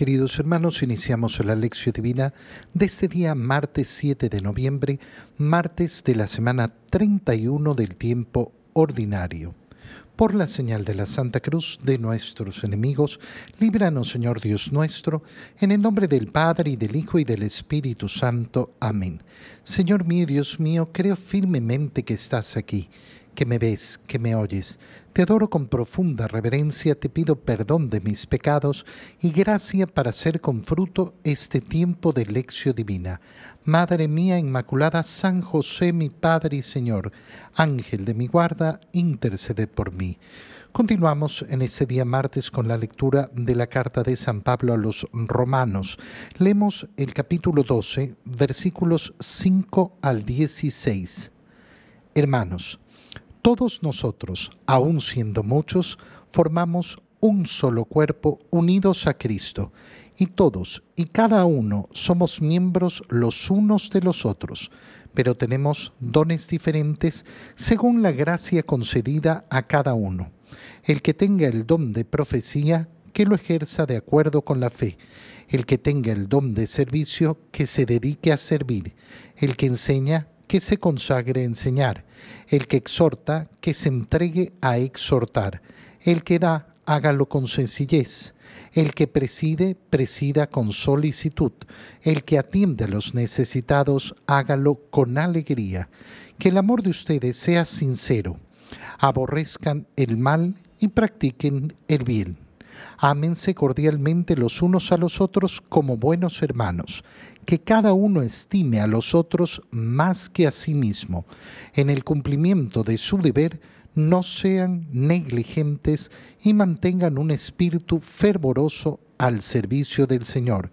queridos hermanos, iniciamos la lección divina de este día martes 7 de noviembre, martes de la semana 31 del tiempo ordinario. Por la señal de la Santa Cruz de nuestros enemigos, líbranos Señor Dios nuestro, en el nombre del Padre y del Hijo y del Espíritu Santo. Amén. Señor mío, Dios mío, creo firmemente que estás aquí que me ves, que me oyes. Te adoro con profunda reverencia, te pido perdón de mis pecados y gracia para hacer con fruto este tiempo de lección divina. Madre mía Inmaculada, San José, mi Padre y Señor, Ángel de mi guarda, interceded por mí. Continuamos en este día martes con la lectura de la carta de San Pablo a los romanos. Leemos el capítulo 12, versículos 5 al 16. Hermanos, todos nosotros, aun siendo muchos, formamos un solo cuerpo unidos a Cristo, y todos y cada uno somos miembros los unos de los otros, pero tenemos dones diferentes según la gracia concedida a cada uno. El que tenga el don de profecía, que lo ejerza de acuerdo con la fe. El que tenga el don de servicio, que se dedique a servir. El que enseña, que se consagre a enseñar, el que exhorta, que se entregue a exhortar, el que da, hágalo con sencillez, el que preside, presida con solicitud, el que atiende a los necesitados, hágalo con alegría, que el amor de ustedes sea sincero, aborrezcan el mal y practiquen el bien Ámense cordialmente los unos a los otros como buenos hermanos, que cada uno estime a los otros más que a sí mismo. En el cumplimiento de su deber, no sean negligentes y mantengan un espíritu fervoroso al servicio del Señor.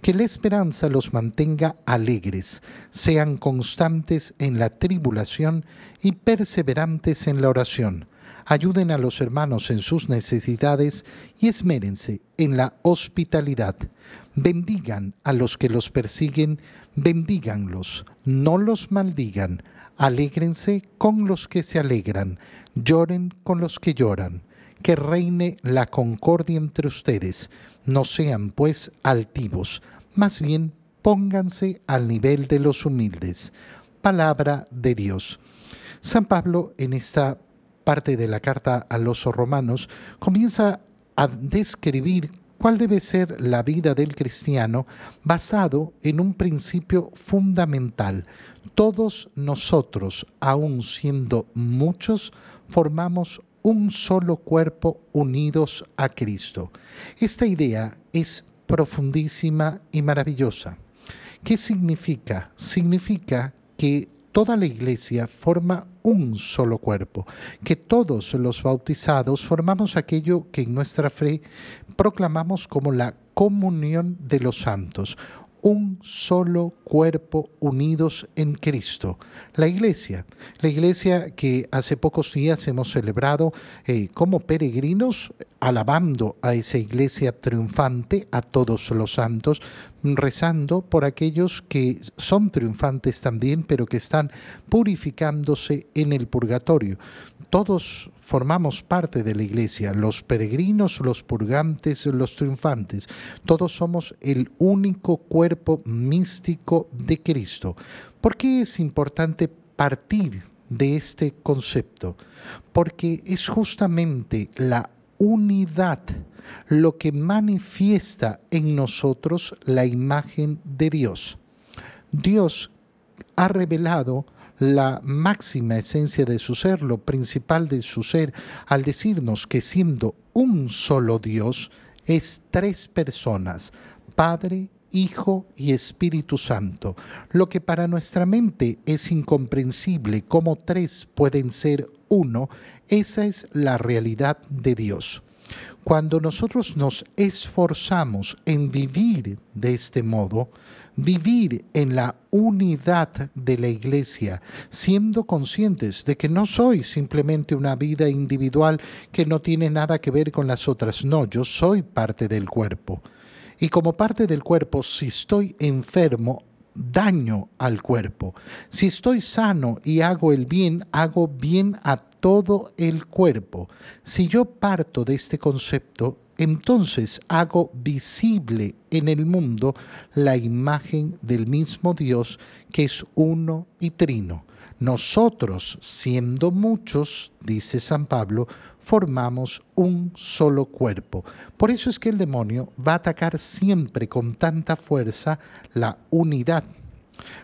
Que la esperanza los mantenga alegres, sean constantes en la tribulación y perseverantes en la oración ayuden a los hermanos en sus necesidades y esmérense en la hospitalidad. Bendigan a los que los persiguen, bendíganlos, no los maldigan. Alégrense con los que se alegran, lloren con los que lloran. Que reine la concordia entre ustedes. No sean, pues, altivos, más bien pónganse al nivel de los humildes. Palabra de Dios. San Pablo en esta parte de la carta a los romanos, comienza a describir cuál debe ser la vida del cristiano basado en un principio fundamental. Todos nosotros, aun siendo muchos, formamos un solo cuerpo unidos a Cristo. Esta idea es profundísima y maravillosa. ¿Qué significa? Significa que toda la iglesia forma un solo cuerpo, que todos los bautizados formamos aquello que en nuestra fe proclamamos como la comunión de los santos, un solo cuerpo unidos en Cristo. La iglesia, la iglesia que hace pocos días hemos celebrado eh, como peregrinos, alabando a esa iglesia triunfante, a todos los santos, rezando por aquellos que son triunfantes también, pero que están purificándose en el purgatorio. Todos formamos parte de la iglesia, los peregrinos, los purgantes, los triunfantes. Todos somos el único cuerpo místico de Cristo. ¿Por qué es importante partir de este concepto? Porque es justamente la unidad lo que manifiesta en nosotros la imagen de Dios. Dios ha revelado la máxima esencia de su ser, lo principal de su ser, al decirnos que siendo un solo Dios, es tres personas, Padre, Hijo y Espíritu Santo. Lo que para nuestra mente es incomprensible, como tres pueden ser uno, esa es la realidad de Dios. Cuando nosotros nos esforzamos en vivir de este modo, vivir en la unidad de la iglesia, siendo conscientes de que no soy simplemente una vida individual que no tiene nada que ver con las otras, no, yo soy parte del cuerpo. Y como parte del cuerpo, si estoy enfermo, daño al cuerpo. Si estoy sano y hago el bien, hago bien a todo el cuerpo. Si yo parto de este concepto, entonces hago visible en el mundo la imagen del mismo Dios que es uno y trino. Nosotros, siendo muchos, dice San Pablo, formamos un solo cuerpo. Por eso es que el demonio va a atacar siempre con tanta fuerza la unidad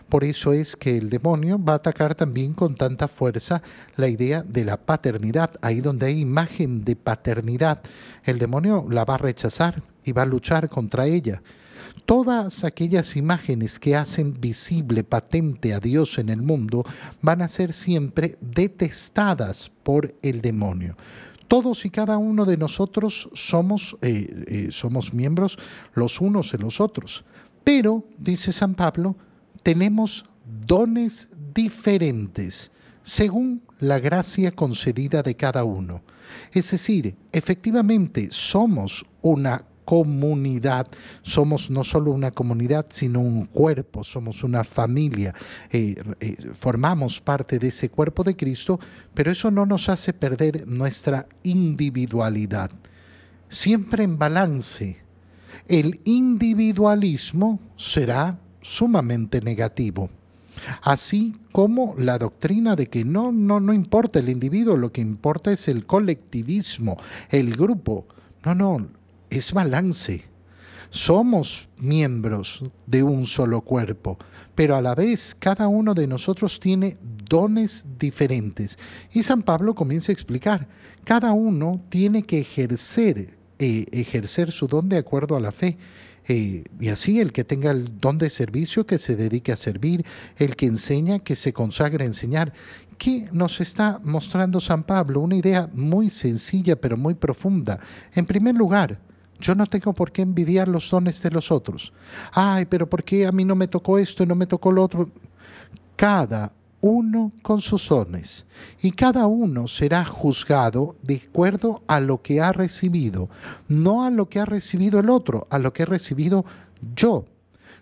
por eso es que el demonio va a atacar también con tanta fuerza la idea de la paternidad. Ahí donde hay imagen de paternidad, el demonio la va a rechazar y va a luchar contra ella. Todas aquellas imágenes que hacen visible, patente a Dios en el mundo, van a ser siempre detestadas por el demonio todos y cada uno de nosotros somos, eh, eh, somos miembros los unos de los otros. Pero, dice San Pablo, tenemos dones diferentes según la gracia concedida de cada uno. Es decir, efectivamente somos una comunidad, somos no solo una comunidad, sino un cuerpo, somos una familia, eh, eh, formamos parte de ese cuerpo de Cristo, pero eso no nos hace perder nuestra individualidad. Siempre en balance. El individualismo será sumamente negativo. Así como la doctrina de que no, no, no importa el individuo, lo que importa es el colectivismo, el grupo. No, no, es balance. Somos miembros de un solo cuerpo, pero a la vez cada uno de nosotros tiene dones diferentes. Y San Pablo comienza a explicar, cada uno tiene que ejercer, eh, ejercer su don de acuerdo a la fe. Eh, y así el que tenga el don de servicio, que se dedique a servir, el que enseña, que se consagre a enseñar. ¿Qué nos está mostrando San Pablo? Una idea muy sencilla pero muy profunda. En primer lugar, yo no tengo por qué envidiar los dones de los otros. Ay, pero ¿por qué a mí no me tocó esto y no me tocó lo otro? Cada uno con sus dones, y cada uno será juzgado de acuerdo a lo que ha recibido, no a lo que ha recibido el otro, a lo que he recibido yo.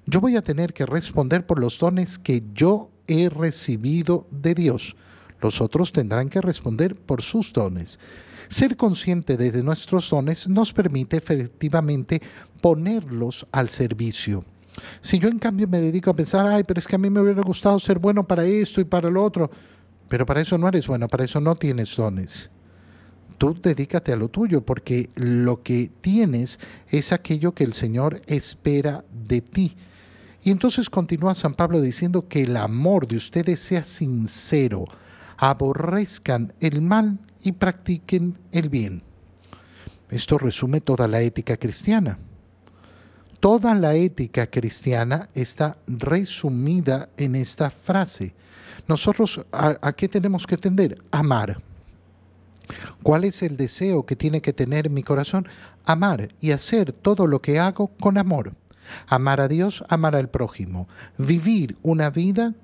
Yo voy a tener que responder por los dones que yo he recibido de Dios. Los otros tendrán que responder por sus dones. Ser consciente de nuestros dones nos permite efectivamente ponerlos al servicio. Si yo en cambio me dedico a pensar, ay, pero es que a mí me hubiera gustado ser bueno para esto y para lo otro, pero para eso no eres bueno, para eso no tienes dones. Tú dedícate a lo tuyo, porque lo que tienes es aquello que el Señor espera de ti. Y entonces continúa San Pablo diciendo que el amor de ustedes sea sincero, aborrezcan el mal y practiquen el bien. Esto resume toda la ética cristiana. Toda la ética cristiana está resumida en esta frase. Nosotros, ¿a, qué tenemos que tender? Amar. ¿Cuál es el deseo que tiene que tener mi corazón? Amar y hacer todo lo que hago con amor. Amar a Dios, amar al prójimo. Vivir una vida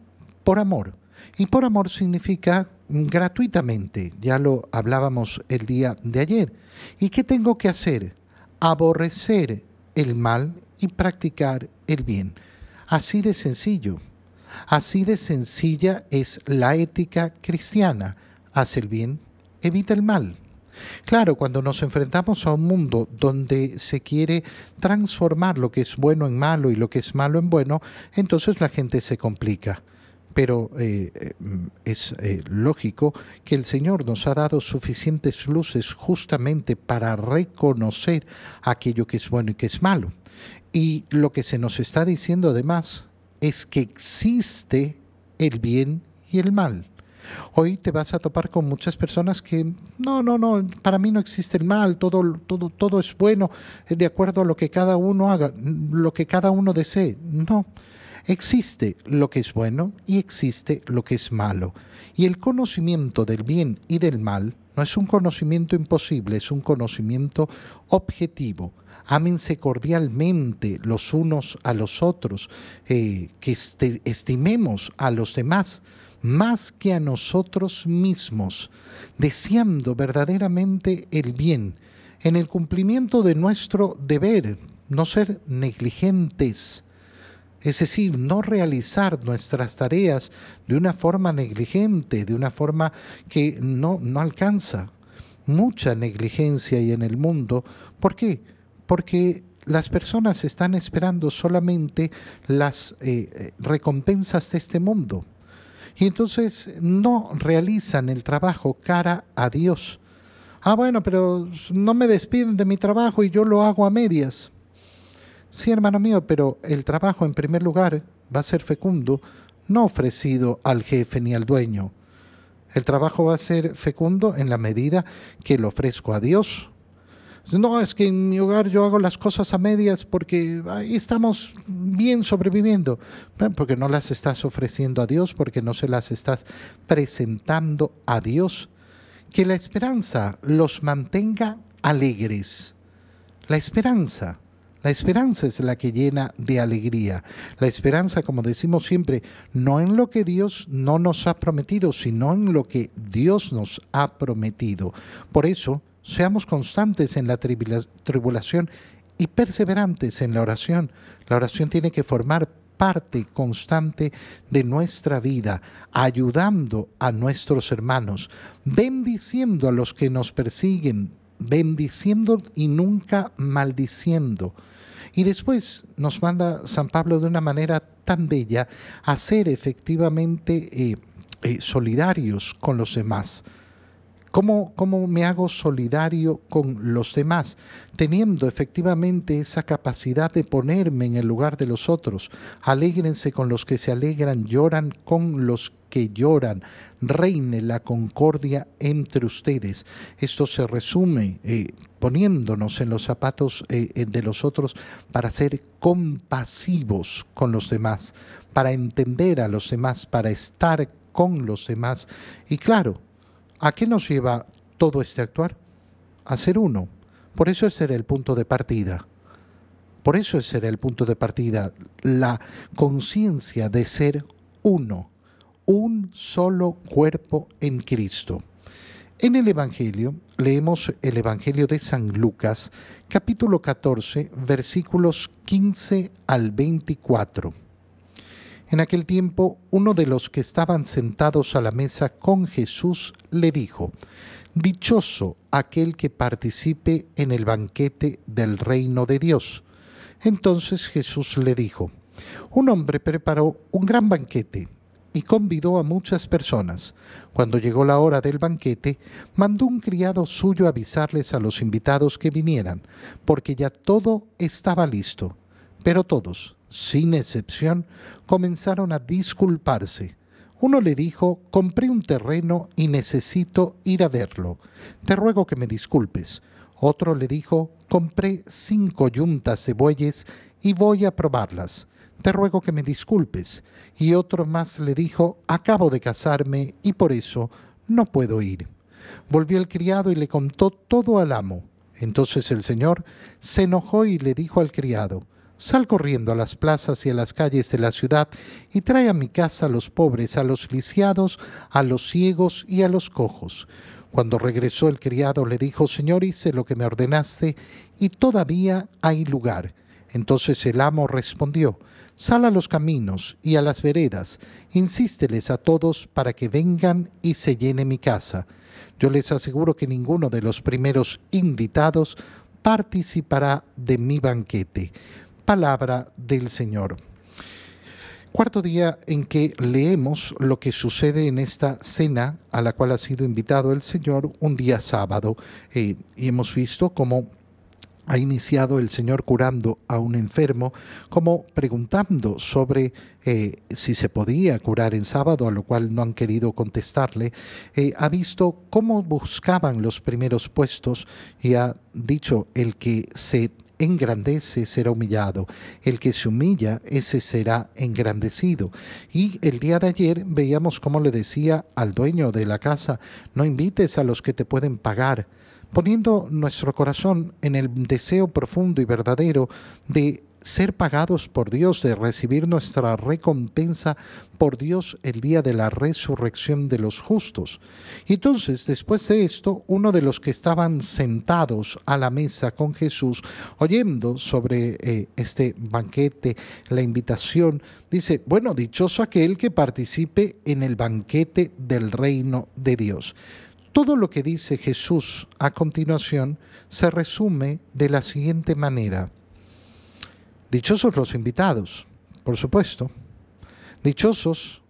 por amor. Y por amor significa gratuitamente, ya lo hablábamos el día de ayer. ¿Y qué tengo que hacer? Aborrecer el mal y practicar el bien. Así de sencillo. Así de sencilla es la ética cristiana. Haz el bien, evita el mal. Claro, cuando nos enfrentamos a un mundo donde se quiere transformar lo que es bueno en malo y lo que es malo en bueno, entonces la gente se complica. Pero eh, eh, es eh, lógico que el Señor nos ha dado suficientes luces justamente para reconocer aquello que es bueno y que es malo. Y lo que se nos está diciendo además es que existe el bien y el mal. Hoy te vas a topar con muchas personas que no, no, no, para mí no existe el mal, todo, todo, todo es bueno, de acuerdo a lo que cada uno haga, lo que cada uno desee. No, existe lo que es bueno y existe lo que es malo. Y el conocimiento del bien y del mal no es un conocimiento imposible, es un conocimiento objetivo ámense cordialmente los unos a los otros, eh, que este, estimemos a los demás más que a nosotros mismos, deseando verdaderamente el bien, en el cumplimiento de nuestro deber, no ser negligentes, es decir, no realizar nuestras tareas de una forma negligente, de una forma que no, no alcanza. mucha negligencia y en el mundo. ¿Por qué? Porque las personas están esperando solamente las eh, eh, recompensas de este mundo. Y entonces no realizan el trabajo cara a Dios. Ah, bueno, pero no me despiden de mi trabajo y yo lo hago a medias. Sí, hermano mío, pero el trabajo en primer lugar va a ser fecundo, no ofrecido al jefe ni al dueño. El trabajo va a ser fecundo en la medida que lo ofrezco a Dios, no, es que en mi hogar yo hago las cosas a medias porque ahí estamos bien sobreviviendo. Porque no las estás ofreciendo a Dios, porque no se las estás presentando a Dios. Que la esperanza los mantenga alegres. La esperanza. La esperanza es la que llena de alegría. La esperanza, como decimos siempre, no en lo que Dios no nos ha prometido, sino en lo que Dios nos ha prometido. Por eso, Seamos constantes en la tribulación y perseverantes en la oración. La oración tiene que formar parte constante de nuestra vida, ayudando a nuestros hermanos, bendiciendo a los que nos persiguen, bendiciendo y nunca maldiciendo. Y después nos manda San Pablo de una manera tan bella a ser efectivamente eh, eh, solidarios con los demás. ¿Cómo, me hago solidario con los demás? Teniendo efectivamente esa capacidad de ponerme en el lugar de los otros. Alégrense con los que se alegran, lloran con los que lloran. Reine la concordia entre ustedes. Esto se resume eh, poniéndonos en los zapatos eh, eh, de los otros para ser compasivos con los demás, para entender a los demás, para estar con los demás. Y claro, ¿A qué nos lleva todo este actuar? A ser uno. Por eso ese era el punto de partida. Por eso ese era el punto de partida, la conciencia de ser uno, un solo cuerpo en Cristo. En el Evangelio, leemos el Evangelio de San Lucas, capítulo 14, versículos 15 al 24. En aquel tiempo, uno de los que estaban sentados a la mesa con Jesús le dijo, Dichoso aquel que participe en el banquete del reino de Dios. Entonces Jesús le dijo, Un hombre preparó un gran banquete y convidó a muchas personas. Cuando llegó la hora del banquete, mandó un criado suyo avisarles a los invitados que vinieran, porque ya todo estaba listo. Pero todos, sin excepción, comenzaron a disculparse. Uno le dijo, compré un terreno y necesito ir a verlo. Te ruego que me disculpes. Otro le dijo, compré cinco yuntas de bueyes y voy a probarlas. Te ruego que me disculpes. Y otro más le dijo, acabo de casarme y por eso no puedo ir. Volvió el criado y le contó todo al amo. Entonces el señor se enojó y le dijo al criado, Sal corriendo a las plazas y a las calles de la ciudad y trae a mi casa a los pobres, a los lisiados, a los ciegos y a los cojos. Cuando regresó el criado le dijo, Señor, hice lo que me ordenaste y todavía hay lugar. Entonces el amo respondió, Sal a los caminos y a las veredas, insísteles a todos para que vengan y se llene mi casa. Yo les aseguro que ninguno de los primeros invitados participará de mi banquete palabra del Señor. Cuarto día en que leemos lo que sucede en esta cena a la cual ha sido invitado el Señor un día sábado. Eh, y hemos visto cómo ha iniciado el Señor curando a un enfermo, como preguntando sobre eh, si se podía curar en sábado, a lo cual no han querido contestarle. Eh, ha visto cómo buscaban los primeros puestos y ha dicho el que se engrandece será humillado, el que se humilla, ese será engrandecido. Y el día de ayer veíamos cómo le decía al dueño de la casa, no invites a los que te pueden pagar, poniendo nuestro corazón en el deseo profundo y verdadero de ser pagados por Dios, de recibir nuestra recompensa por Dios el día de la resurrección de los justos. Y entonces, después de esto, uno de los que estaban sentados a la mesa con Jesús, oyendo sobre eh, este banquete, la invitación, dice, bueno, dichoso aquel que participe en el banquete del reino de Dios. Todo lo que dice Jesús a continuación se resume de la siguiente manera. Dichosos los invitados, por supuesto. Dichosos,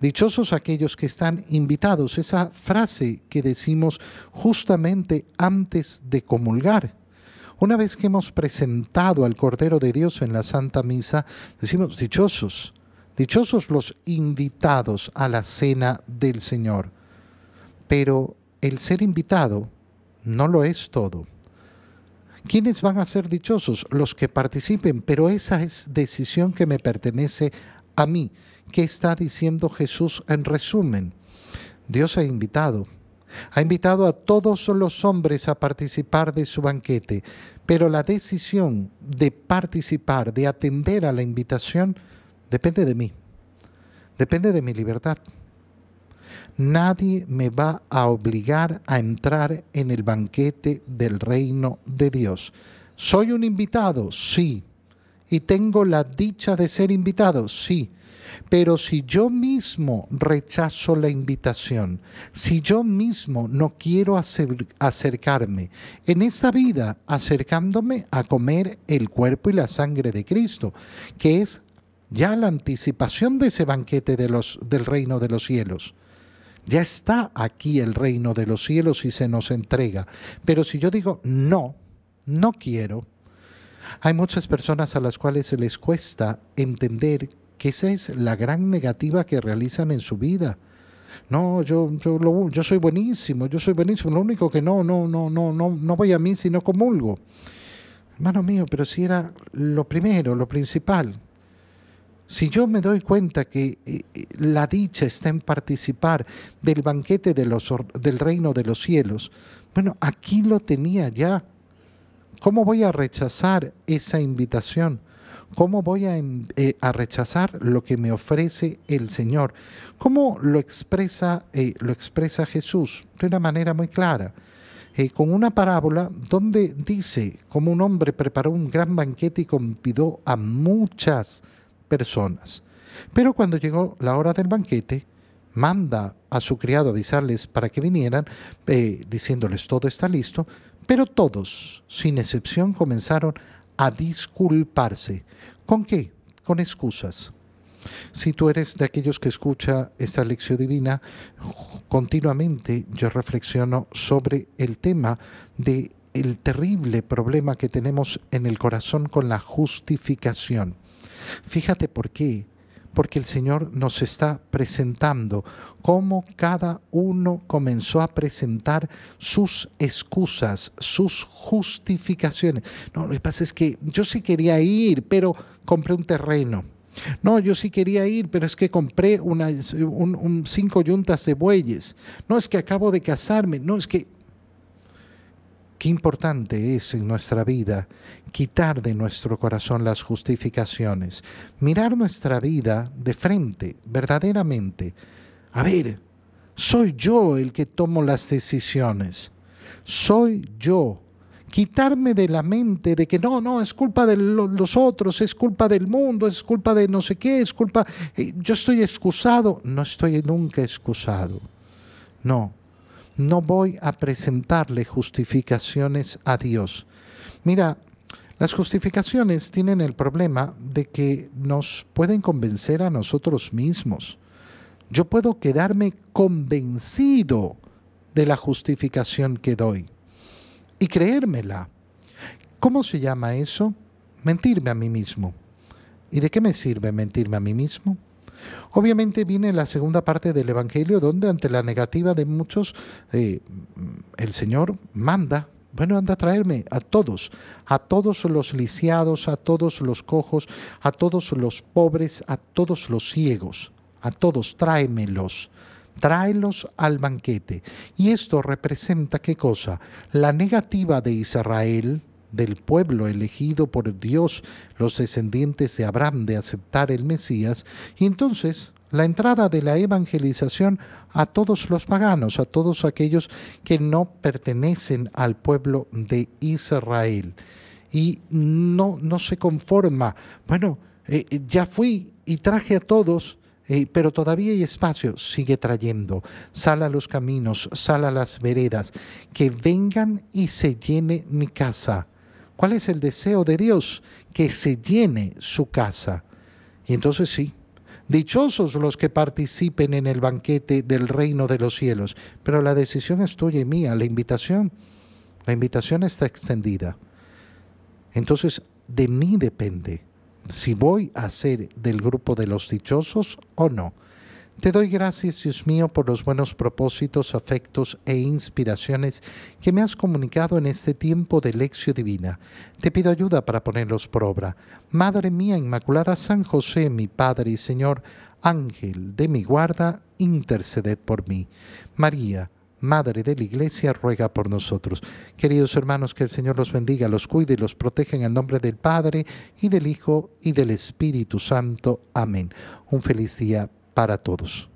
dichosos aquellos que están invitados. Esa frase que decimos justamente antes de comulgar. Una vez que hemos presentado al Cordero de Dios en la Santa Misa, decimos dichosos, dichosos los invitados a la cena del Señor. Pero el ser invitado no lo es todo. ¿Quiénes van a ser dichosos? Los que participen, pero esa es decisión que me pertenece a mí. ¿Qué está diciendo Jesús en resumen? Dios ha invitado, ha invitado a todos los hombres a participar de su banquete, pero la decisión de participar, de atender a la invitación, depende de mí, depende de mi libertad. Nadie me va a obligar a entrar en el banquete del reino de Dios. ¿Soy un invitado? Sí. ¿Y tengo la dicha de ser invitado? Sí. Pero si yo mismo rechazo la invitación, si yo mismo no quiero acercarme en esta vida, acercándome a comer el cuerpo y la sangre de Cristo, que es ya la anticipación de ese banquete del reino de los cielos, ya está aquí el reino de los cielos y se nos entrega. Pero si yo digo, no, no quiero, hay muchas personas a las cuales se les cuesta entender que esa es la gran negativa que realizan en su vida. No, yo, yo, yo soy buenísimo, yo soy buenísimo. Lo único que no, no, no, no, no, no voy a mí si no comulgo. Hermano mío, pero si era lo primero, lo principal. Si yo me doy cuenta que eh, eh, la dicha está en participar del banquete del reino de los cielos, bueno, aquí lo tenía ya. ¿Cómo voy a rechazar esa invitación? ¿Cómo voy a, eh, rechazar lo que me ofrece el Señor? ¿Cómo lo expresa, lo expresa Jesús? De una manera muy clara. con una parábola donde dice, como un hombre preparó un gran banquete y convidó a muchas personas. Pero cuando llegó la hora del banquete, manda a su criado avisarles para que vinieran, eh, diciéndoles todo está listo, pero todos, sin excepción, comenzaron a disculparse. ¿Con qué? Con excusas. Si tú eres de aquellos que escucha esta lección divina, continuamente yo reflexiono sobre el tema de el terrible problema que tenemos en el corazón con la justificación. Fíjate por qué. Porque el Señor nos está presentando cómo cada uno comenzó a presentar sus excusas, sus justificaciones. No, lo que pasa es que yo sí quería ir, pero compré un terreno. No, yo sí quería ir, pero es que compré cinco yuntas de bueyes. No, es que acabo de casarme. No, es que Qué importante es en nuestra vida quitar de nuestro corazón las justificaciones, mirar nuestra vida de frente, verdaderamente. A ver, soy yo el que tomo las decisiones, soy yo. Quitarme de la mente de que no, no, es culpa de los otros, es culpa del mundo, es culpa de no sé qué, es culpa... Eh, yo estoy excusado, no estoy nunca excusado. No, no voy a presentarle justificaciones a Dios. Mira, las justificaciones tienen el problema de que nos pueden convencer a nosotros mismos. Yo puedo quedarme convencido de la justificación que doy y creérmela. ¿Cómo se llama eso? Mentirme a mí mismo. ¿Y de qué me sirve mentirme a mí mismo? Obviamente viene la segunda parte del Evangelio donde ante la negativa de muchos, eh, el Señor manda, bueno, anda a traerme a todos, a todos los lisiados, a todos los cojos, a todos los pobres, a todos los ciegos, a todos, tráemelos tráelos al banquete. Y esto representa qué cosa? La negativa de Israel, del pueblo elegido por Dios, los descendientes de Abraham, de aceptar el Mesías, y entonces la entrada de la evangelización a todos los paganos, a todos aquellos que no pertenecen al pueblo de Israel. Y no, no se conforma, bueno, eh, ya fui y traje a todos, eh, pero todavía hay espacio, sigue trayendo. Sal a los caminos, sal a las veredas, que vengan y se llene mi casa. ¿Cuál es el deseo de Dios? Que se llene su casa. Y entonces sí, Dichosos los que participen en el banquete del reino de los cielos. Pero la decisión es tuya y mía, la invitación. La invitación está extendida. Entonces, de mí depende si voy a ser del grupo de los dichosos o no. Te doy gracias, Dios mío, por los buenos propósitos, afectos e inspiraciones que me has comunicado en este tiempo de lección divina. Te pido ayuda para ponerlos por obra. Madre mía Inmaculada San José, mi Padre y Señor, Ángel de mi guarda, interceded por mí. María, Madre de la Iglesia, ruega por nosotros. Queridos hermanos, que el Señor los bendiga, los cuide y los proteja en el nombre del Padre y del Hijo y del Espíritu Santo. Amén. Un feliz día para todos.